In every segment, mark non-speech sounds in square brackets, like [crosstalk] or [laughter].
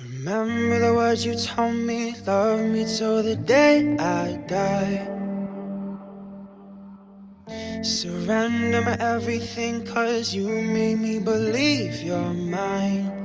Remember the words you told me, love me till the day I die. Surrender my everything, cause you made me believe you're mine.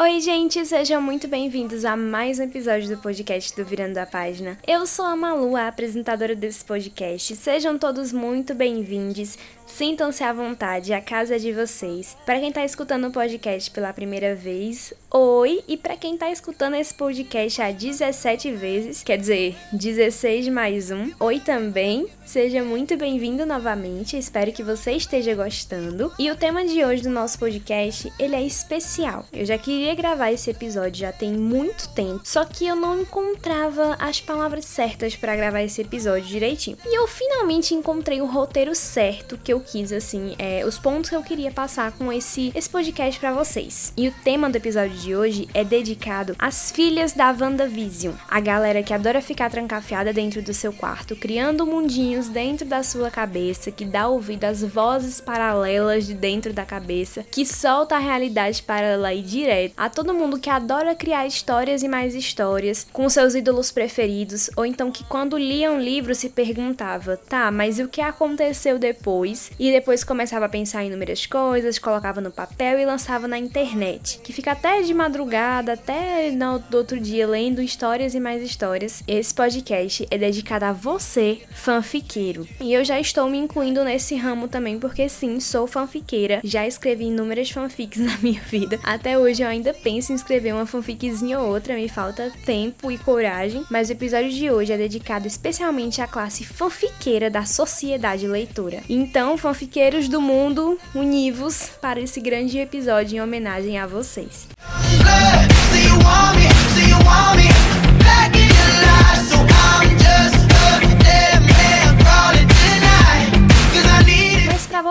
Oi, gente, sejam muito bem-vindos a mais um episódio do podcast do Virando a Página. Eu sou a Malu, a apresentadora desse podcast. Sejam todos muito bem-vindos. Sintam-se à vontade, a casa é de vocês. Para quem está escutando o podcast pela primeira vez, oi! E para quem está escutando esse podcast há 17 vezes, quer dizer, 16 mais um, oi também. Seja muito bem-vindo novamente, espero que você esteja gostando. E o tema de hoje do nosso podcast, ele é especial. Eu já queria gravar esse episódio já tem muito tempo, só que eu não encontrava as palavras certas para gravar esse episódio direitinho. E eu finalmente encontrei o roteiro certo que eu quis, assim, é, os pontos que eu queria passar com esse, esse podcast para vocês. E o tema do episódio de hoje é dedicado às filhas da WandaVision, a galera que adora ficar trancafiada dentro do seu quarto, criando mundinhos dentro da sua cabeça, que dá ouvido às vozes paralelas de dentro da cabeça, que solta a realidade paralela e direto, a todo mundo que adora criar histórias e mais histórias com seus ídolos preferidos, ou então que quando lia um livro se perguntava, tá, mas o que aconteceu depois? E depois começava a pensar em inúmeras coisas, colocava no papel e lançava na internet, que fica até de madrugada, até no outro dia lendo histórias e mais histórias. Esse podcast é dedicado a você, fanfiqueiro. E eu já estou me incluindo nesse ramo também, porque sim, sou fanfiqueira. Já escrevi inúmeras fanfics [laughs] na minha vida. Até hoje eu ainda penso em escrever uma fanficzinha ou outra, me falta tempo e coragem, mas o episódio de hoje é dedicado especialmente à classe fanfiqueira da sociedade leitora. Então, fanfiqueiros do mundo, univos para esse grande episódio em homenagem a vocês.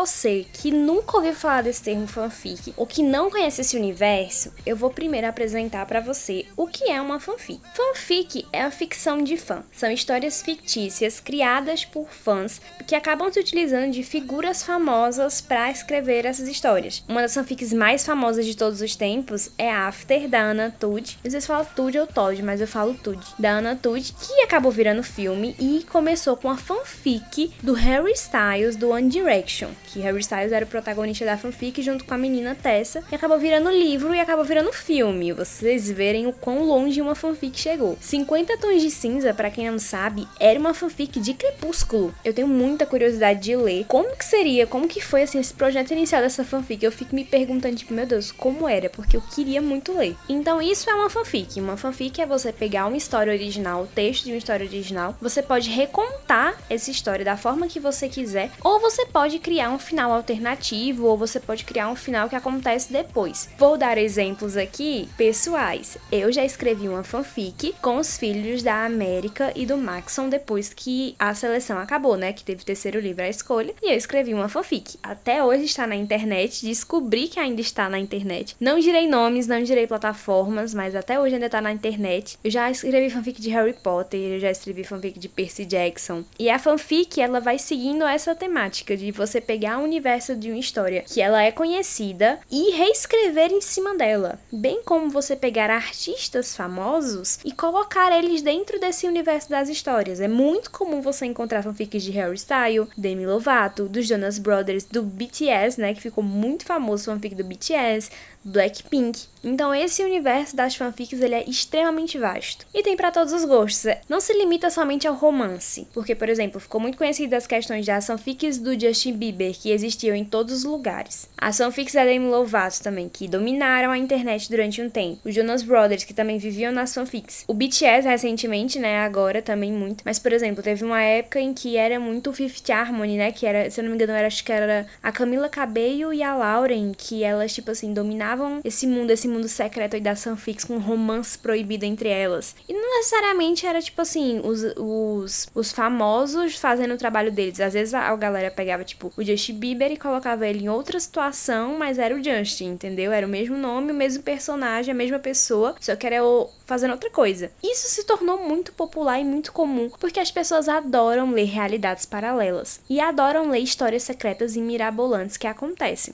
Você que nunca ouviu falar desse termo fanfic ou que não conhece esse universo, eu vou primeiro apresentar para você o que é uma fanfic. Fanfic é a ficção de fã. São histórias fictícias criadas por fãs que acabam se utilizando de figuras famosas para escrever essas histórias. Uma das fanfics mais famosas de todos os tempos é After da Anna Tudd. Não sei se fala Tudd ou Todd, mas eu falo Tudd. Da Anna Tudd, que acabou virando filme e começou com a fanfic do Harry Styles do One Direction que Harry Styles era o protagonista da fanfic junto com a menina Tessa, e acabou virando livro e acabou virando filme. Vocês verem o quão longe uma fanfic chegou. 50 Tons de Cinza, para quem não sabe, era uma fanfic de Crepúsculo. Eu tenho muita curiosidade de ler como que seria, como que foi assim esse projeto inicial dessa fanfic. Eu fico me perguntando tipo, meu Deus, como era? Porque eu queria muito ler. Então isso é uma fanfic. Uma fanfic é você pegar uma história original, o texto de uma história original, você pode recontar essa história da forma que você quiser, ou você pode criar um final alternativo ou você pode criar um final que acontece depois. Vou dar exemplos aqui pessoais. Eu já escrevi uma fanfic com os filhos da América e do Maxon depois que a seleção acabou, né? Que teve o terceiro livro à escolha. E eu escrevi uma fanfic. Até hoje está na internet, descobri que ainda está na internet. Não direi nomes, não direi plataformas, mas até hoje ainda está na internet. Eu já escrevi fanfic de Harry Potter, eu já escrevi fanfic de Percy Jackson. E a fanfic, ela vai seguindo essa temática de você pegar o universo de uma história que ela é conhecida e reescrever em cima dela. Bem como você pegar artistas famosos e colocar eles dentro desse universo das histórias. É muito comum você encontrar fanfics de Harry Styles, Demi Lovato, dos Jonas Brothers, do BTS, né, que ficou muito famoso fanfic do BTS, Blackpink. Então esse universo das fanfics ele é extremamente vasto e tem para todos os gostos. Não se limita somente ao romance, porque por exemplo ficou muito conhecida as questões das fanfics do Justin Bieber que existiam em todos os lugares. As fanfics da Demi Lovato também que dominaram a internet durante um tempo. Os Jonas Brothers que também viviam nas fanfics. O BTS recentemente, né, agora também muito. Mas por exemplo teve uma época em que era muito Fifth Harmony, né, que era, se eu não me engano, era acho que era a Camila Cabello e a Lauren que elas tipo assim dominavam esse mundo, esse mundo secreto aí das fanfics com romance proibido entre elas. E não necessariamente era tipo assim, os, os, os famosos fazendo o trabalho deles. Às vezes a, a galera pegava tipo o Justin Bieber e colocava ele em outra situação, mas era o Justin, entendeu? Era o mesmo nome, o mesmo personagem, a mesma pessoa, só que era o, fazendo outra coisa. Isso se tornou muito popular e muito comum porque as pessoas adoram ler realidades paralelas e adoram ler histórias secretas e mirabolantes que acontecem.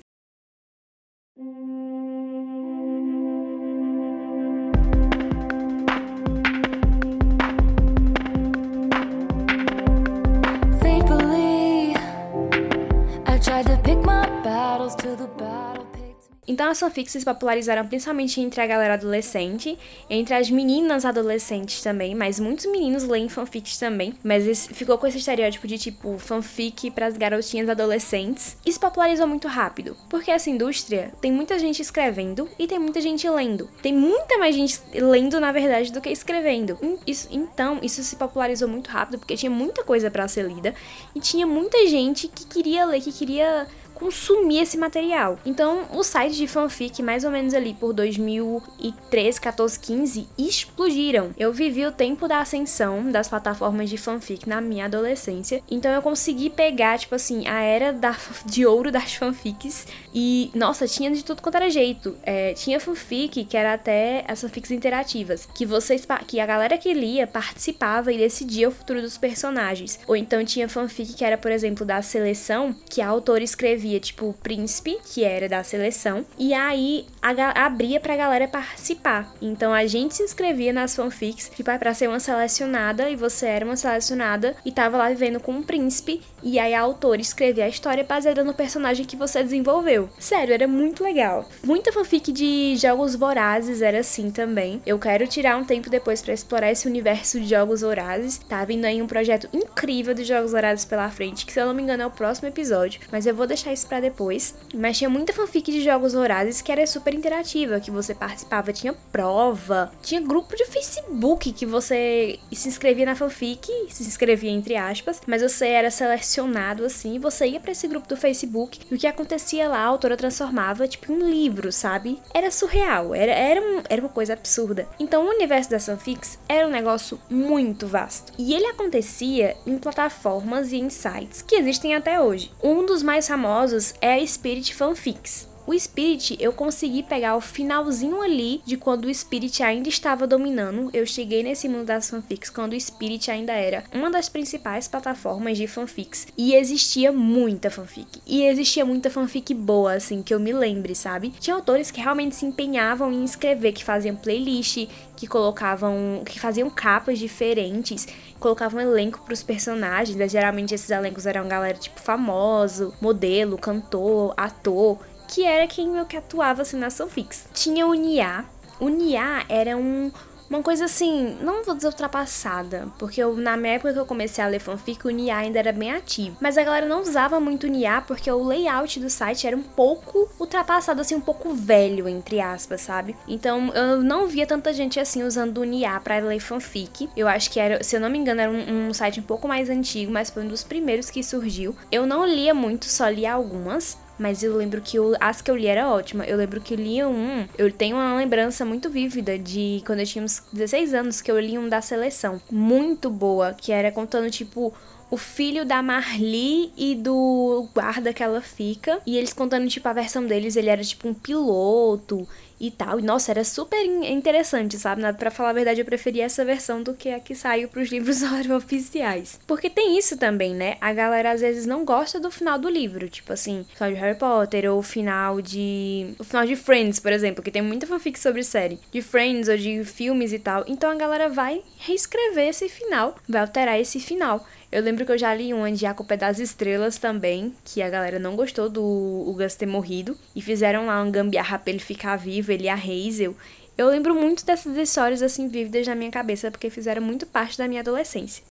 Então as fanfics se popularizaram principalmente entre a galera adolescente, entre as meninas adolescentes também, mas muitos meninos leem fanfics também, mas ficou com esse estereótipo de tipo fanfic para as garotinhas adolescentes. Isso popularizou muito rápido, porque essa indústria tem muita gente escrevendo e tem muita gente lendo. Tem muita mais gente lendo, na verdade, do que escrevendo. Isso, então, isso se popularizou muito rápido porque tinha muita coisa para ser lida e tinha muita gente que queria ler, que queria consumir esse material. Então, os sites de fanfic, mais ou menos ali por 2013, 14, 15, explodiram. Eu vivi o tempo da ascensão das plataformas de fanfic na minha adolescência. Então, eu consegui pegar, tipo assim, a era da, de ouro das fanfics. E, nossa, tinha de tudo quanto era jeito. É, tinha fanfic que era até as fanfics interativas, que vocês, que a galera que lia participava e decidia o futuro dos personagens. Ou então tinha fanfic que era, por exemplo, da seleção, que a autora escrevia tipo, o príncipe, que era da seleção, e aí a, abria pra galera participar. Então a gente se inscrevia nas fanfics, é pra ser uma selecionada, e você era uma selecionada, e tava lá vivendo com um príncipe, e aí a autora escrevia a história baseada no personagem que você desenvolveu. Sério, era muito legal. Muita fanfic de jogos vorazes era assim também. Eu quero tirar um tempo depois para explorar esse universo de jogos vorazes. Tá vindo aí um projeto incrível de jogos vorazes pela frente, que se eu não me engano é o próximo episódio, mas eu vou deixar isso para depois. Mas tinha muita fanfic de jogos vorazes que era super interativa, que você participava, tinha prova, tinha grupo de Facebook que você se inscrevia na fanfic, se inscrevia entre aspas, mas você era selecionado assim, você ia para esse grupo do Facebook e o que acontecia lá, a autora transformava tipo um livro, sabe? Era surreal, era, era, um, era uma coisa absurda. Então o universo das fanfics era um negócio muito vasto. E ele acontecia em plataformas e em sites que existem até hoje. Um dos mais famosos é a Spirit Fanfics. O Spirit, eu consegui pegar o finalzinho ali de quando o Spirit ainda estava dominando. Eu cheguei nesse mundo das fanfics quando o Spirit ainda era uma das principais plataformas de fanfics. E existia muita fanfic. E existia muita fanfic boa, assim, que eu me lembre, sabe? Tinha autores que realmente se empenhavam em escrever, que faziam playlist, que colocavam. que faziam capas diferentes colocavam elenco para os personagens. Né? Geralmente esses elencos eram galera tipo famoso, modelo, cantor, ator que era quem que atuava assim na fanfics. Tinha o Nia. O Nia era um uma coisa assim, não vou dizer ultrapassada, porque eu, na minha época que eu comecei a ler fanfic, o Nia ainda era bem ativo. Mas a galera não usava muito o Nia porque o layout do site era um pouco ultrapassado, assim, um pouco velho, entre aspas, sabe? Então eu não via tanta gente assim usando o Nia pra ler fanfic. Eu acho que era, se eu não me engano, era um, um site um pouco mais antigo, mas foi um dos primeiros que surgiu. Eu não lia muito, só lia algumas. Mas eu lembro que o, as que eu li era ótima. Eu lembro que eu li um. Eu tenho uma lembrança muito vívida de quando eu tinha uns 16 anos que eu li um da seleção. Muito boa. Que era contando, tipo, o filho da Marli e do guarda que ela fica. E eles contando, tipo, a versão deles, ele era tipo um piloto e tal. E nossa, era super interessante, sabe? Pra falar a verdade, eu preferia essa versão do que a que saiu pros livros [laughs] oficiais. Porque tem isso também, né? A galera às vezes não gosta do final do livro. Tipo assim, o final de Harry Potter ou o final de. O final de Friends, por exemplo, que tem muita fanfic sobre série. De Friends ou de filmes e tal. Então a galera vai reescrever esse final, vai alterar esse final. Eu lembro que eu já li um de A é das Estrelas também, que a galera não gostou do Gus ter morrido. E fizeram lá um gambiarra pra ele ficar vivo, ele e a Hazel. Eu lembro muito dessas histórias assim vívidas na minha cabeça, porque fizeram muito parte da minha adolescência.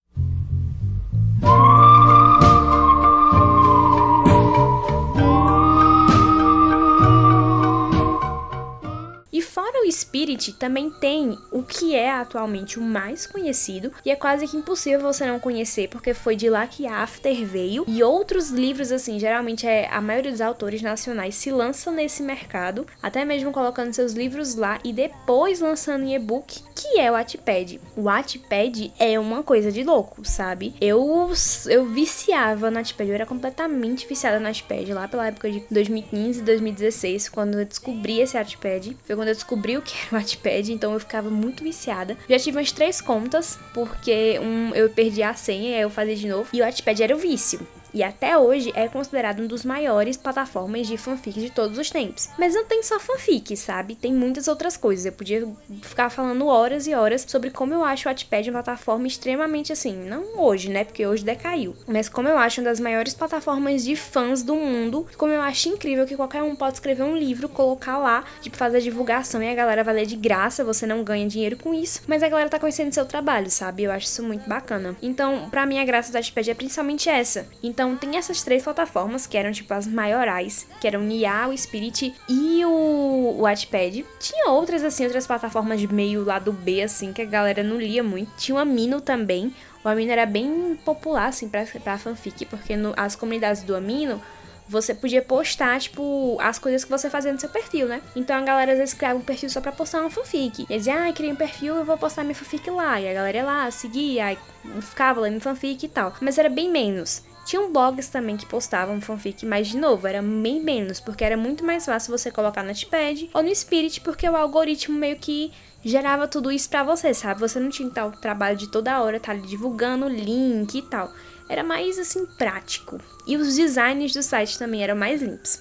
Fora o Spirit, também tem o que é atualmente o mais conhecido, e é quase que impossível você não conhecer, porque foi de lá que After veio, e outros livros, assim, geralmente é a maioria dos autores nacionais se lançam nesse mercado, até mesmo colocando seus livros lá e depois lançando em e-book, que é o Wattpad. O Wattpad é uma coisa de louco, sabe? Eu, eu viciava no Wattpad, eu era completamente viciada no Wattpad lá pela época de 2015, 2016, quando eu descobri esse Wattpad. Foi quando eu descobri o que era o Wattpad, então eu ficava muito viciada. Já tive umas três contas, porque um eu perdi a senha eu fazia de novo. E o Wattpad era o vício. E até hoje é considerado um dos maiores plataformas de fanfic de todos os tempos. Mas não tem só fanfic, sabe? Tem muitas outras coisas. Eu podia ficar falando horas e horas sobre como eu acho o Wattpad uma plataforma extremamente assim, não hoje, né? Porque hoje decaiu, mas como eu acho uma das maiores plataformas de fãs do mundo, como eu acho incrível que qualquer um pode escrever um livro, colocar lá, tipo fazer divulgação e a galera vai ler de graça, você não ganha dinheiro com isso, mas a galera tá conhecendo seu trabalho, sabe? Eu acho isso muito bacana. Então, para mim a graça do Wattpad é principalmente essa. Então, tem essas três plataformas que eram tipo as maiorais, que eram o Nia, o Spirit e o Wattpad. Tinha outras assim, outras plataformas de meio lado B assim que a galera não lia muito. Tinha o Amino também. O Amino era bem popular assim para para fanfic, porque no, as comunidades do Amino você podia postar, tipo, as coisas que você fazia no seu perfil, né? Então a galera às vezes criava um perfil só pra postar uma fanfic. E dizia, ah, criei um perfil, eu vou postar minha fanfic lá. E a galera ia lá, seguia, aí ficava lendo fanfic e tal. Mas era bem menos. Tinham blogs também que postavam fanfic, mas de novo, era bem menos, porque era muito mais fácil você colocar no Notepad ou no Spirit, porque o algoritmo meio que gerava tudo isso pra você, sabe? Você não tinha tal trabalho de toda hora, tá ali divulgando link e tal. Era mais assim prático. E os designs do site também eram mais limpos.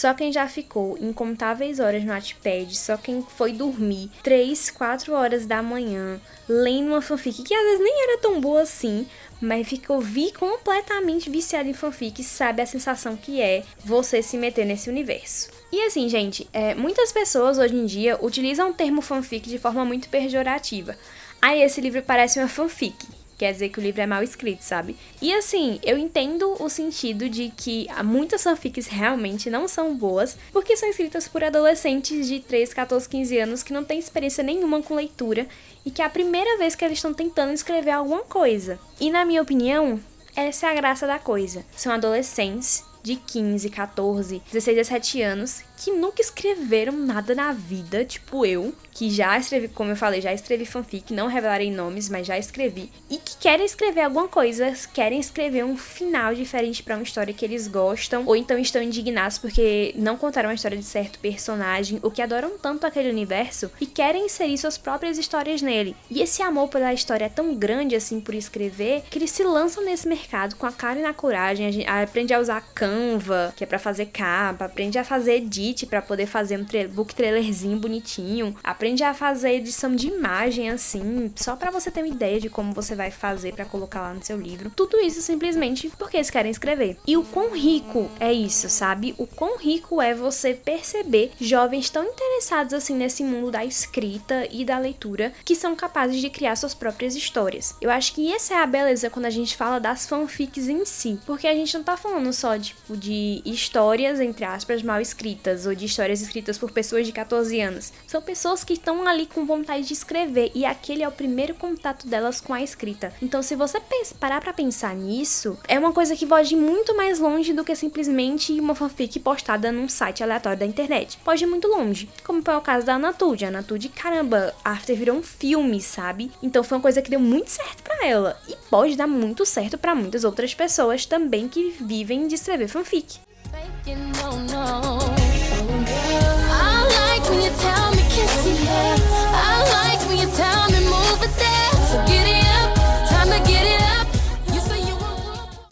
Só quem já ficou incontáveis horas no Wattpad, só quem foi dormir 3, 4 horas da manhã lendo uma fanfic que às vezes nem era tão boa assim, mas ficou vi completamente viciado em fanfic, sabe a sensação que é você se meter nesse universo. E assim, gente, é, muitas pessoas hoje em dia utilizam o termo fanfic de forma muito pejorativa. Aí esse livro parece uma fanfic quer dizer que o livro é mal escrito, sabe? E assim, eu entendo o sentido de que muitas fanfics realmente não são boas, porque são escritas por adolescentes de 3, 14, 15 anos que não têm experiência nenhuma com leitura e que é a primeira vez que eles estão tentando escrever alguma coisa. E na minha opinião, essa é a graça da coisa. São adolescentes de 15, 14, 16, 17 anos que nunca escreveram nada na vida, tipo eu, que já escrevi, como eu falei, já escrevi fanfic, não revelarei nomes, mas já escrevi, e que querem escrever alguma coisa, querem escrever um final diferente para uma história que eles gostam, ou então estão indignados porque não contaram a história de certo personagem, ou que adoram tanto aquele universo e querem inserir suas próprias histórias nele. E esse amor pela história é tão grande assim por escrever que eles se lançam nesse mercado com a cara e na coragem, a gente aprende a usar Canva, que é para fazer capa, aprende a fazer edit para poder fazer um tra book trailerzinho bonitinho. Aprende a fazer edição de imagem assim, só para você ter uma ideia de como você vai fazer para colocar lá no seu livro. Tudo isso simplesmente porque eles querem escrever. E o quão rico é isso, sabe? O quão rico é você perceber jovens tão interessados assim nesse mundo da escrita e da leitura que são capazes de criar suas próprias histórias. Eu acho que essa é a beleza quando a gente fala das fanfics em si, porque a gente não tá falando só tipo de histórias entre aspas mal escritas ou de histórias escritas por pessoas de 14 anos. São pessoas que estão ali com vontade de escrever e aquele é o primeiro contato delas com a escrita. Então, se você parar para pensar nisso, é uma coisa que pode ir muito mais longe do que simplesmente uma fanfic postada num site aleatório da internet. Pode ir muito longe, como foi o caso da Anatude. A Anatude, caramba, After virou um filme, sabe? Então foi uma coisa que deu muito certo para ela e pode dar muito certo para muitas outras pessoas também que vivem de escrever fanfic.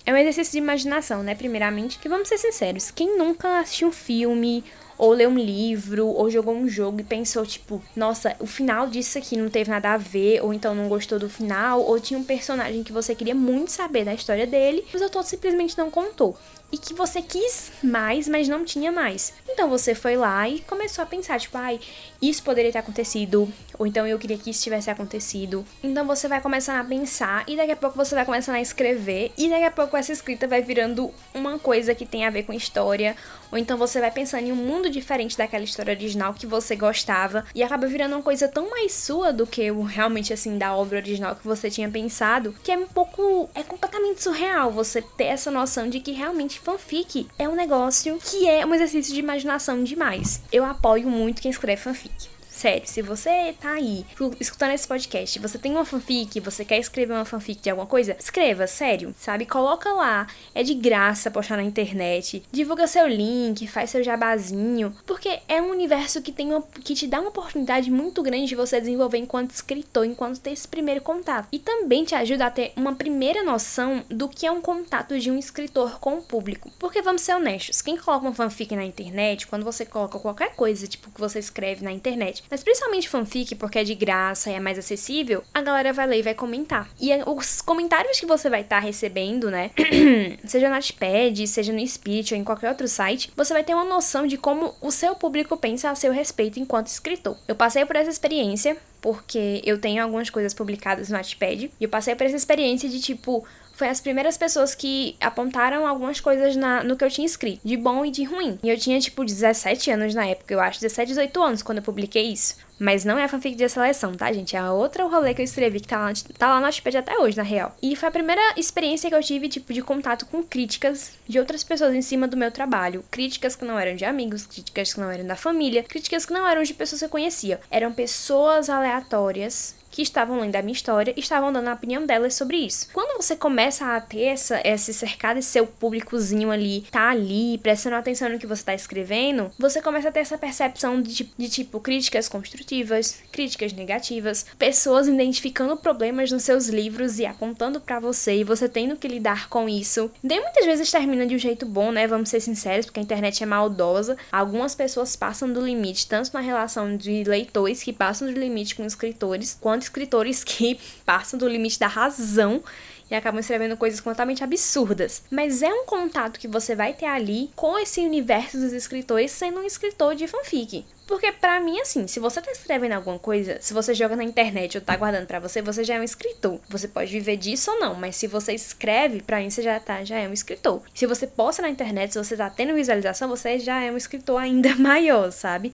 É um exercício de imaginação, né? Primeiramente, que vamos ser sinceros, quem nunca assistiu filme ou leu um livro, ou jogou um jogo e pensou, tipo, nossa, o final disso aqui não teve nada a ver, ou então não gostou do final, ou tinha um personagem que você queria muito saber da história dele, mas o autor simplesmente não contou e que você quis mais, mas não tinha mais. Então você foi lá e começou a pensar, tipo, ai, isso poderia ter acontecido, ou então eu queria que isso tivesse acontecido. Então você vai começando a pensar e daqui a pouco você vai começando a escrever e daqui a pouco essa escrita vai virando uma coisa que tem a ver com história, ou então você vai pensando em um mundo diferente daquela história original que você gostava e acaba virando uma coisa tão mais sua do que o realmente assim da obra original que você tinha pensado, que é um pouco é completamente surreal você ter essa noção de que realmente fanfic é um negócio que é um exercício de imaginação demais. Eu apoio muito quem escreve fanfic sério, se você tá aí escutando esse podcast, você tem uma fanfic, você quer escrever uma fanfic de alguma coisa, escreva, sério, sabe? Coloca lá, é de graça postar na internet, divulga seu link, faz seu jabazinho, porque é um universo que tem uma, que te dá uma oportunidade muito grande de você desenvolver enquanto escritor, enquanto ter esse primeiro contato. E também te ajuda a ter uma primeira noção do que é um contato de um escritor com o público. Porque vamos ser honestos, quem coloca uma fanfic na internet, quando você coloca qualquer coisa, tipo que você escreve na internet, mas principalmente fanfic porque é de graça e é mais acessível, a galera vai ler e vai comentar. E os comentários que você vai estar tá recebendo, né, [clears throat] seja no Notepad, seja no Speech ou em qualquer outro site, você vai ter uma noção de como o seu público pensa a seu respeito enquanto escritor. Eu passei por essa experiência porque eu tenho algumas coisas publicadas no Notepad e eu passei por essa experiência de tipo foi as primeiras pessoas que apontaram algumas coisas na, no que eu tinha escrito, de bom e de ruim. E eu tinha, tipo, 17 anos na época, eu acho, 17, 18 anos quando eu publiquei isso. Mas não é a fanfic de seleção, tá, gente? É outra rolê que eu escrevi que tá lá, tá lá no Notepad até hoje, na real. E foi a primeira experiência que eu tive, tipo, de contato com críticas de outras pessoas em cima do meu trabalho. Críticas que não eram de amigos, críticas que não eram da família, críticas que não eram de pessoas que eu conhecia. Eram pessoas aleatórias que estavam lendo a minha história e estavam dando a opinião delas sobre isso. Quando você começa a ter essa, esse cercado, esse seu públicozinho ali, tá ali, prestando atenção no que você tá escrevendo, você começa a ter essa percepção de, de tipo críticas construtivas, críticas negativas, pessoas identificando problemas nos seus livros e apontando para você e você tendo que lidar com isso. Nem muitas vezes termina de um jeito bom, né? Vamos ser sinceros, porque a internet é maldosa. Algumas pessoas passam do limite, tanto na relação de leitores que passam do limite com escritores, quanto escritores que [laughs] passam do limite da razão e acabam escrevendo coisas completamente absurdas. Mas é um contato que você vai ter ali com esse universo dos escritores sendo um escritor de fanfic. Porque para mim, assim, se você tá escrevendo alguma coisa, se você joga na internet ou tá guardando para você, você já é um escritor. Você pode viver disso ou não, mas se você escreve, para mim você já tá, já é um escritor. Se você posta na internet, se você tá tendo visualização, você já é um escritor ainda [laughs] maior, sabe?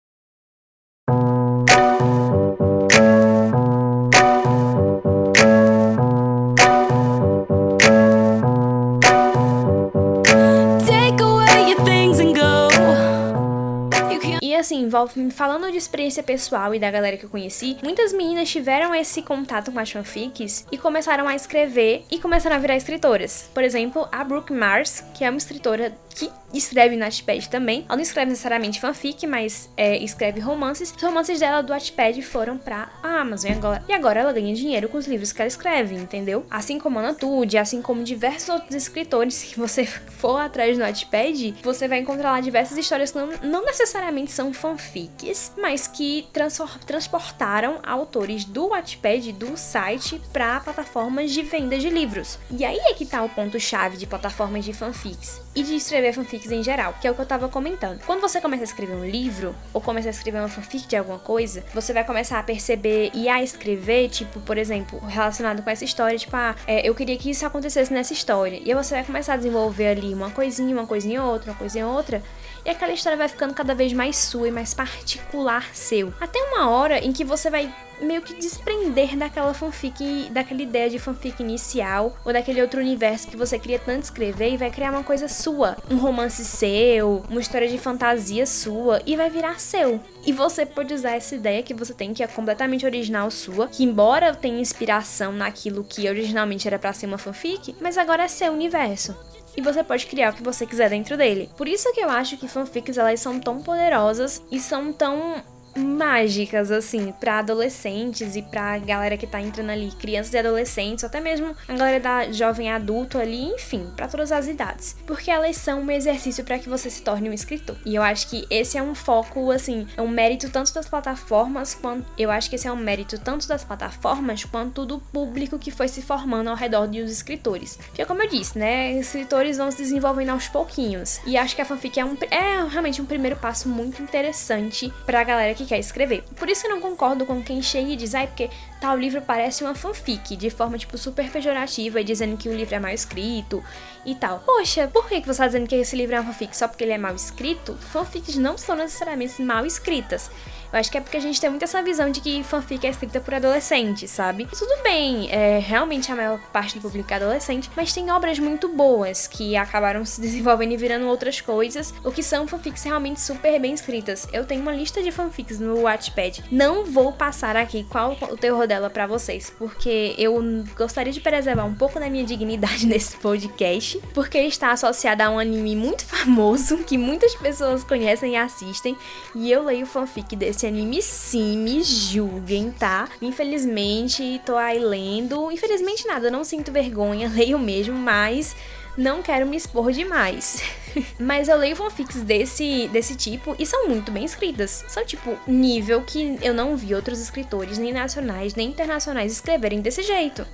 Assim, falando de experiência pessoal e da galera que eu conheci, muitas meninas tiveram esse contato com as fanfics e começaram a escrever e começaram a virar escritoras. Por exemplo, a Brooke Mars, que é uma escritora que escreve no Wattpad também. Ela não escreve necessariamente fanfic, mas é, escreve romances. Os romances dela do Wattpad foram pra Amazon agora, e agora ela ganha dinheiro com os livros que ela escreve, entendeu? Assim como a Natude, assim como diversos outros escritores que você [laughs] for atrás no Wattpad, você vai encontrar lá diversas histórias que não, não necessariamente são fanfics, mas que transportaram autores do Wattpad, do site, para plataformas de venda de livros. E aí é que tá o ponto-chave de plataformas de fanfics e de escrever fanfics em geral, que é o que eu tava comentando. Quando você começa a escrever um livro, ou começa a escrever uma fanfic de alguma coisa, você vai começar a perceber e a escrever, tipo, por exemplo, relacionado com essa história, tipo, ah, é, eu queria que isso acontecesse nessa história. E aí você vai começar a desenvolver ali uma coisinha, uma coisinha outra, uma coisinha outra, e aquela história vai ficando cada vez mais sua e mais particular seu. Até uma hora em que você vai meio que desprender daquela fanfic, daquela ideia de fanfic inicial, ou daquele outro universo que você queria tanto escrever e vai criar uma coisa sua, um romance seu, uma história de fantasia sua e vai virar seu. E você pode usar essa ideia que você tem, que é completamente original sua, que embora tenha inspiração naquilo que originalmente era para ser uma fanfic, mas agora é seu universo e você pode criar o que você quiser dentro dele. Por isso que eu acho que fanfics elas são tão poderosas e são tão mágicas, assim, para adolescentes e pra galera que tá entrando ali, crianças e adolescentes, até mesmo a galera da jovem adulto ali, enfim, para todas as idades. Porque elas são um exercício para que você se torne um escritor. E eu acho que esse é um foco, assim, é um mérito tanto das plataformas quanto. Eu acho que esse é um mérito tanto das plataformas quanto do público que foi se formando ao redor dos escritores. Porque, como eu disse, né, escritores vão se desenvolvendo aos pouquinhos. E acho que a fanfic é, um, é realmente um primeiro passo muito interessante pra galera que que quer escrever. Por isso eu não concordo com quem chega e diz, ai, ah, porque tal livro parece uma fanfic, de forma, tipo, super pejorativa e dizendo que o livro é mal escrito e tal. Poxa, por que você tá dizendo que esse livro é uma fanfic só porque ele é mal escrito? Fanfics não são necessariamente mal escritas. Eu acho que é porque a gente tem muito essa visão de que fanfic é escrita por adolescentes, sabe? Tudo bem, é, realmente a maior parte do público é adolescente, mas tem obras muito boas que acabaram se desenvolvendo e virando outras coisas, o que são fanfics realmente super bem escritas. Eu tenho uma lista de fanfics no Wattpad. Não vou passar aqui qual o terror dela para vocês, porque eu gostaria de preservar um pouco da minha dignidade [laughs] nesse podcast, porque está associada a um anime muito [laughs] famoso que muitas pessoas conhecem e assistem, e eu leio fanfic desse anime sim, me julguem, tá? Infelizmente, tô aí lendo. Infelizmente nada, não sinto vergonha, [laughs] leio mesmo, mas não quero me expor demais. [laughs] Mas eu leio fanfics desse, desse tipo e são muito bem escritas. São tipo nível que eu não vi outros escritores, nem nacionais, nem internacionais, escreverem desse jeito.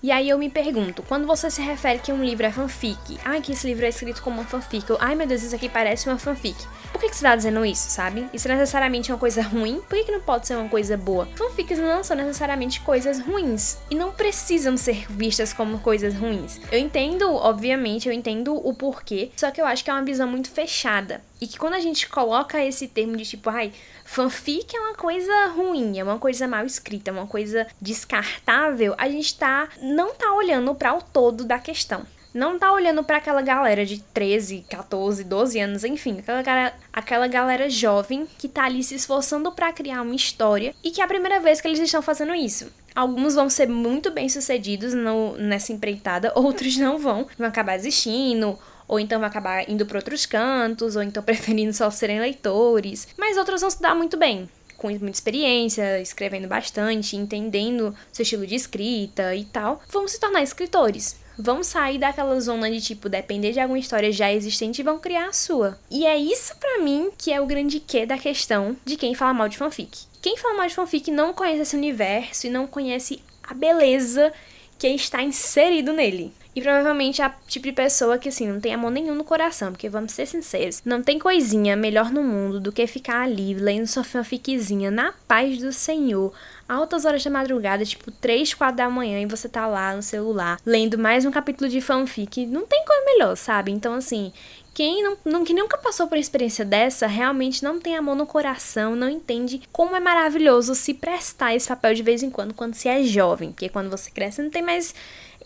E aí eu me pergunto, quando você se refere que um livro é fanfic, ai que esse livro é escrito como uma fanfic, ou, ai meu Deus, isso aqui parece uma fanfic. Por que, que você tá dizendo isso, sabe? Isso é necessariamente uma coisa ruim? Por que, que não pode ser uma coisa boa? Fanfics não são necessariamente coisas ruins e não precisam ser vistas como coisas ruins. Eu entendo, obviamente, eu entendo o porquê, só que eu acho que é uma visão muito fechada. E que quando a gente coloca esse termo de tipo, ai, fanfic é uma coisa ruim, é uma coisa mal escrita, é uma coisa descartável, a gente tá não tá olhando para o todo da questão. Não tá olhando para aquela galera de 13, 14, 12 anos, enfim, aquela, galera, aquela galera jovem que tá ali se esforçando para criar uma história e que é a primeira vez que eles estão fazendo isso. Alguns vão ser muito bem sucedidos no, nessa empreitada, [laughs] outros não vão, vão acabar desistindo, ou então vai acabar indo para outros cantos, ou então [laughs] preferindo só serem leitores, mas outros vão se dar muito bem. Com muita experiência, escrevendo bastante, entendendo seu estilo de escrita e tal, vão se tornar escritores vão sair daquela zona de tipo depender de alguma história já existente e vão criar a sua. E é isso para mim que é o grande quê da questão de quem fala mal de fanfic. Quem fala mal de fanfic não conhece esse universo e não conhece a beleza que está inserido nele. E provavelmente a tipo de pessoa que, assim, não tem amor nenhum no coração, porque vamos ser sinceros, não tem coisinha melhor no mundo do que ficar ali lendo sua fanficzinha na paz do Senhor, altas horas da madrugada, tipo 3, 4 da manhã, e você tá lá no celular lendo mais um capítulo de fanfic. Não tem coisa melhor, sabe? Então, assim, quem não, que nunca passou por experiência dessa realmente não tem amor no coração, não entende como é maravilhoso se prestar esse papel de vez em quando quando se é jovem. Porque quando você cresce não tem mais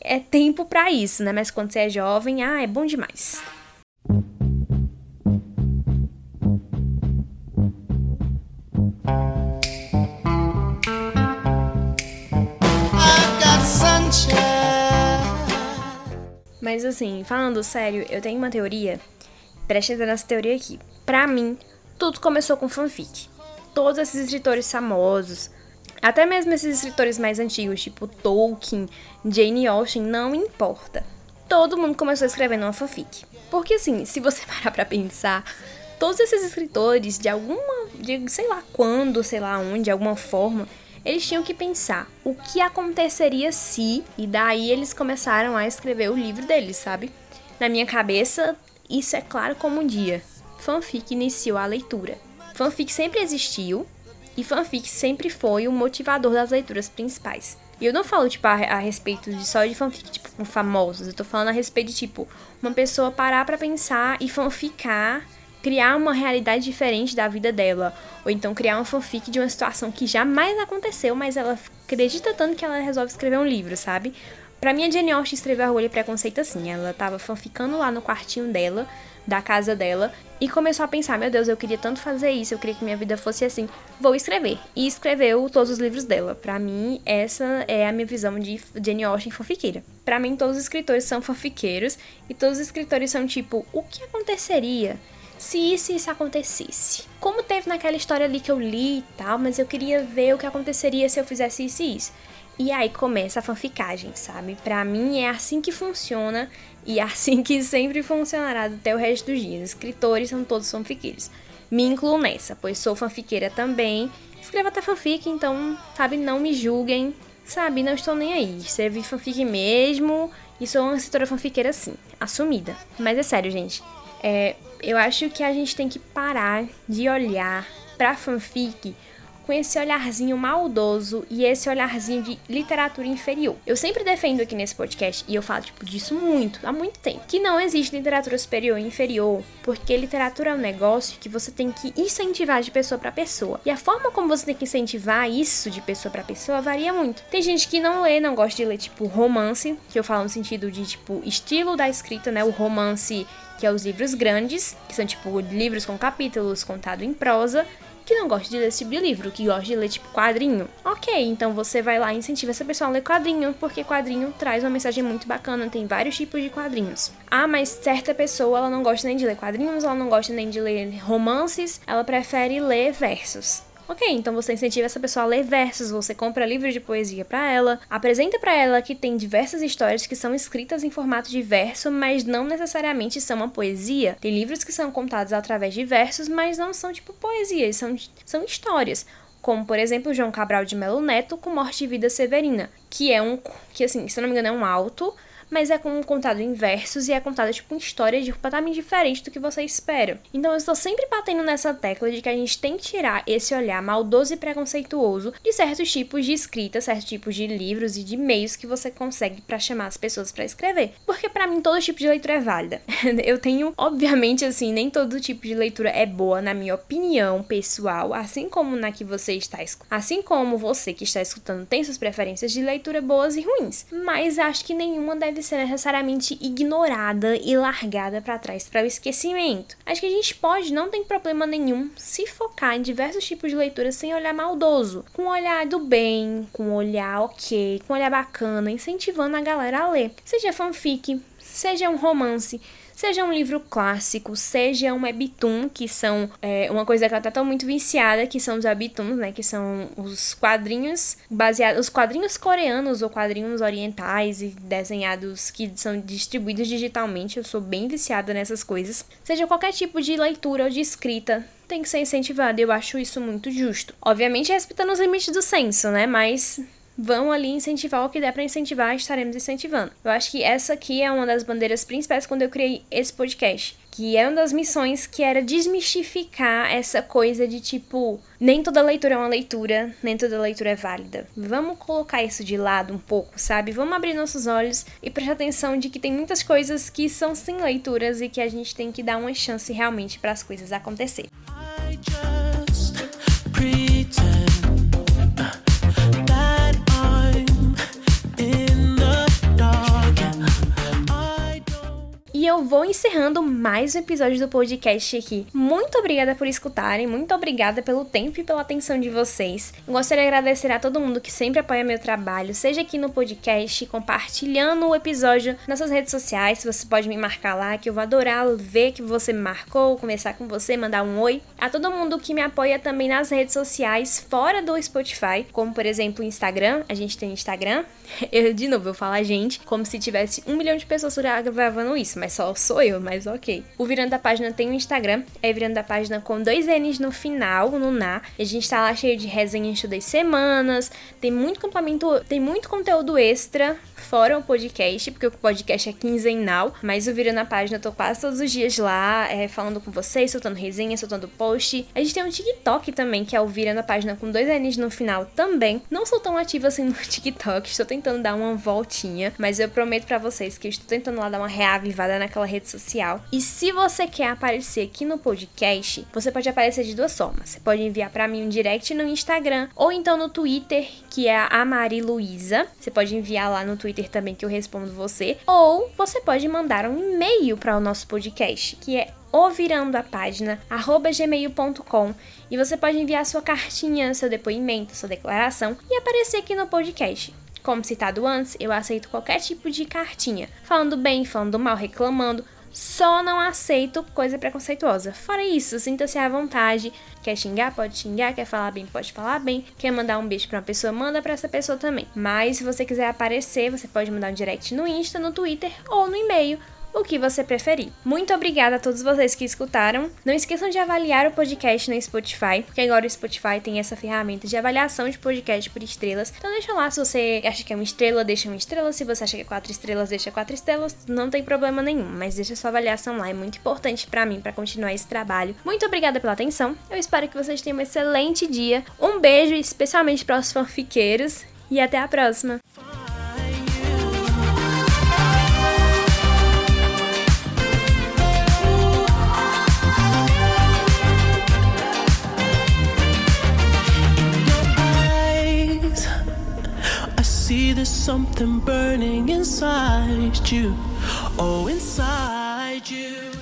é tempo para isso, né? Mas quando você é jovem, ah, é bom demais. Mas assim, falando sério, eu tenho uma teoria. Preste atenção nessa teoria aqui. Pra mim, tudo começou com fanfic. Todos esses escritores famosos, até mesmo esses escritores mais antigos, tipo Tolkien, Jane Austen, não importa. Todo mundo começou escrevendo uma fanfic. Porque assim, se você [laughs] parar pra pensar, todos esses escritores, de alguma, de sei lá quando, sei lá onde, de alguma forma, eles tinham que pensar o que aconteceria se, e daí eles começaram a escrever o livro deles, sabe? Na minha cabeça, isso é claro como um dia. Fanfic iniciou a leitura. Fanfic sempre existiu, e fanfic sempre foi o motivador das leituras principais. E eu não falo, tipo, a, a, respeito de só de fanfic, tipo, com famosos. Eu tô falando a respeito de, tipo, uma pessoa parar pra pensar e fanficar, criar uma realidade diferente da vida dela. Ou então criar uma fanfic de uma situação que jamais aconteceu, mas ela acredita tanto que ela resolve escrever um livro, sabe? Pra mim, a Jane Austen escreveu Orgulho e Preconceito assim. Ela tava fanficando lá no quartinho dela, da casa dela e começou a pensar: meu Deus, eu queria tanto fazer isso, eu queria que minha vida fosse assim, vou escrever. E escreveu todos os livros dela. Para mim, essa é a minha visão de Jane Austen fanfiqueira. Para mim, todos os escritores são fanfiqueiros e todos os escritores são tipo: o que aconteceria? se isso e isso acontecesse. Como teve naquela história ali que eu li e tal, mas eu queria ver o que aconteceria se eu fizesse isso e isso. E aí começa a fanficagem, sabe? Pra mim é assim que funciona e assim que sempre funcionará até o resto dos dias. Escritores são todos fanfiqueiros. Me incluo nessa, pois sou fanfiqueira também. Escrevo até fanfic, então, sabe, não me julguem. Sabe, não estou nem aí. Escrevi fanfic mesmo e sou uma escritora fanfiqueira sim, assumida. Mas é sério, gente. É, eu acho que a gente tem que parar de olhar pra fanfic com esse olharzinho maldoso e esse olharzinho de literatura inferior. Eu sempre defendo aqui nesse podcast, e eu falo tipo, disso muito, há muito tempo, que não existe literatura superior e inferior, porque literatura é um negócio que você tem que incentivar de pessoa para pessoa. E a forma como você tem que incentivar isso de pessoa para pessoa varia muito. Tem gente que não lê, não gosta de ler tipo romance, que eu falo no sentido de tipo estilo da escrita, né? O romance que é os livros grandes, que são tipo livros com capítulos contado em prosa, que não gosta de ler esse tipo de livro, que gosta de ler tipo quadrinho. Ok, então você vai lá e incentiva essa pessoa a ler quadrinho, porque quadrinho traz uma mensagem muito bacana, tem vários tipos de quadrinhos. Ah, mas certa pessoa ela não gosta nem de ler quadrinhos, ela não gosta nem de ler romances, ela prefere ler versos. Ok, então você incentiva essa pessoa a ler versos, você compra livros de poesia para ela, apresenta para ela que tem diversas histórias que são escritas em formato de verso, mas não necessariamente são uma poesia. Tem livros que são contados através de versos, mas não são tipo poesias, são, são histórias como por exemplo João Cabral de Melo Neto com Morte e Vida Severina, que é um que assim, se não me engano é um alto mas é com, contado em versos e é contado tipo uma história de completamente diferente do que você espera. Então eu estou sempre batendo nessa tecla de que a gente tem que tirar esse olhar maldoso e preconceituoso de certos tipos de escrita, certos tipos de livros e de meios que você consegue para chamar as pessoas para escrever. Porque para mim todo tipo de leitura é válida. [laughs] eu tenho, obviamente assim, nem todo tipo de leitura é boa na minha opinião pessoal, assim como na que você está assim como você que está escutando tem suas preferências de leitura boas e ruins, mas acho que nenhuma deve ser necessariamente ignorada e largada para trás para o esquecimento. Acho que a gente pode, não tem problema nenhum, se focar em diversos tipos de leitura sem olhar maldoso, com olhar do bem, com olhar ok, com olhar bacana, incentivando a galera a ler. Seja fanfic, seja um romance, seja um livro clássico, seja um webtoon, que são é, uma coisa que ela tá tão muito viciada, que são os webtoons, né, que são os quadrinhos baseados, os quadrinhos coreanos ou quadrinhos orientais e desenhados que são distribuídos digitalmente. Eu sou bem viciada nessas coisas. Seja qualquer tipo de leitura ou de escrita, tem que ser incentivada. Eu acho isso muito justo. Obviamente respeitando os limites do senso, né? Mas vão ali incentivar o que der para incentivar, estaremos incentivando. Eu acho que essa aqui é uma das bandeiras principais quando eu criei esse podcast, que é uma das missões que era desmistificar essa coisa de tipo, nem toda leitura é uma leitura, nem toda leitura é válida. Vamos colocar isso de lado um pouco, sabe? Vamos abrir nossos olhos e prestar atenção de que tem muitas coisas que são sim leituras e que a gente tem que dar uma chance realmente para as coisas acontecerem. E eu vou encerrando mais um episódio do podcast aqui. Muito obrigada por escutarem, muito obrigada pelo tempo e pela atenção de vocês. Gostaria de agradecer a todo mundo que sempre apoia meu trabalho, seja aqui no podcast, compartilhando o episódio nas suas redes sociais. Você pode me marcar lá, que eu vou adorar ver que você me marcou, conversar com você, mandar um oi. A todo mundo que me apoia também nas redes sociais, fora do Spotify, como por exemplo o Instagram. A gente tem Instagram. [laughs] Eu, de novo, eu falo a gente, como se tivesse um milhão de pessoas gravando isso, mas só sou eu, mas ok. O Virando da Página tem um Instagram, é Virando da Página com dois N's no final, no Na. E a gente tá lá cheio de resenhas todas as semanas, tem muito complemento, tem muito conteúdo extra, fora o podcast, porque o podcast é quinzenal, mas o Virando a Página eu tô quase todos os dias lá, é, falando com vocês, soltando resenha, soltando post. A gente tem um TikTok também, que é o Virando a Página com dois N's no final também. Não sou tão ativa assim no [laughs] TikTok, estou tentando dar uma voltinha, mas eu prometo para vocês que estou tentando lá dar uma reavivada naquela rede social. E se você quer aparecer aqui no podcast, você pode aparecer de duas formas. Você pode enviar para mim um direct no Instagram ou então no Twitter, que é a Mari Luiza. Você pode enviar lá no Twitter também que eu respondo você, ou você pode mandar um e-mail para o nosso podcast, que é ou virando a página gmail.com e você pode enviar sua cartinha, seu depoimento, sua declaração e aparecer aqui no podcast. Como citado antes, eu aceito qualquer tipo de cartinha, falando bem, falando mal, reclamando. Só não aceito coisa preconceituosa. Fora isso, sinta-se à vontade. Quer xingar, pode xingar. Quer falar bem, pode falar bem. Quer mandar um beijo pra uma pessoa, manda pra essa pessoa também. Mas se você quiser aparecer, você pode mandar um direct no Insta, no Twitter ou no e-mail o que você preferir. Muito obrigada a todos vocês que escutaram. Não esqueçam de avaliar o podcast no Spotify, porque agora o Spotify tem essa ferramenta de avaliação de podcast por estrelas. Então deixa lá se você acha que é uma estrela, deixa uma estrela. Se você acha que é quatro estrelas, deixa quatro estrelas. Não tem problema nenhum, mas deixa sua avaliação lá. É muito importante para mim para continuar esse trabalho. Muito obrigada pela atenção. Eu espero que vocês tenham um excelente dia. Um beijo, especialmente para os fanfiqueiros. E até a próxima! There's something burning inside you. Oh, inside you.